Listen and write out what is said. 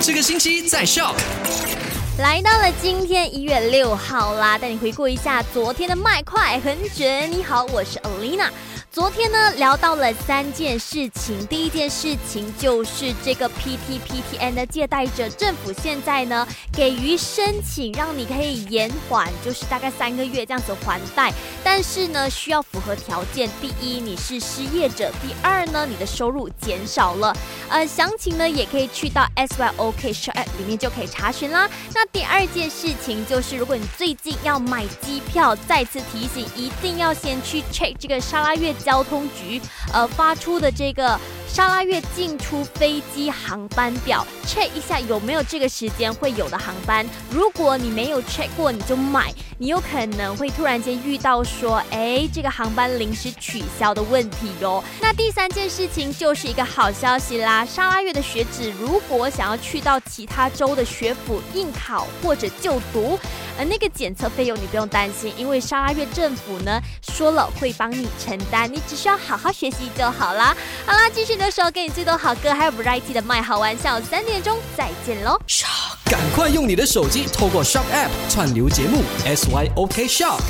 这个星期在 Shock。来到了今天一月六号啦，带你回顾一下昨天的麦快很准。你好，我是 Alina。昨天呢，聊到了三件事情。第一件事情就是这个 PTPTN 的借贷者政府现在呢给予申请，让你可以延缓，就是大概三个月这样子还贷。但是呢，需要符合条件：第一，你是失业者；第二呢，你的收入减少了。呃，详情呢也可以去到 syok shop 里面就可以查询啦。那第二件事情就是，如果你最近要买机票，再次提醒，一定要先去 check 这个沙拉越。交通局呃发出的这个沙拉月进出飞机航班表，check 一下有没有这个时间会有的航班。如果你没有 check 过，你就买，你有可能会突然间遇到说，哎，这个航班临时取消的问题哟。那第三件事情就是一个好消息啦，沙拉月的学子如果想要去到其他州的学府应考或者就读。而那个检测费用你不用担心，因为沙拉越政府呢说了会帮你承担，你只需要好好学习就好啦。好啦，继续的时候给你最多好歌，还有 variety 的卖好玩笑，三点钟再见喽！赶快用你的手机透过 Shop App 串流节目 SYOK Shop。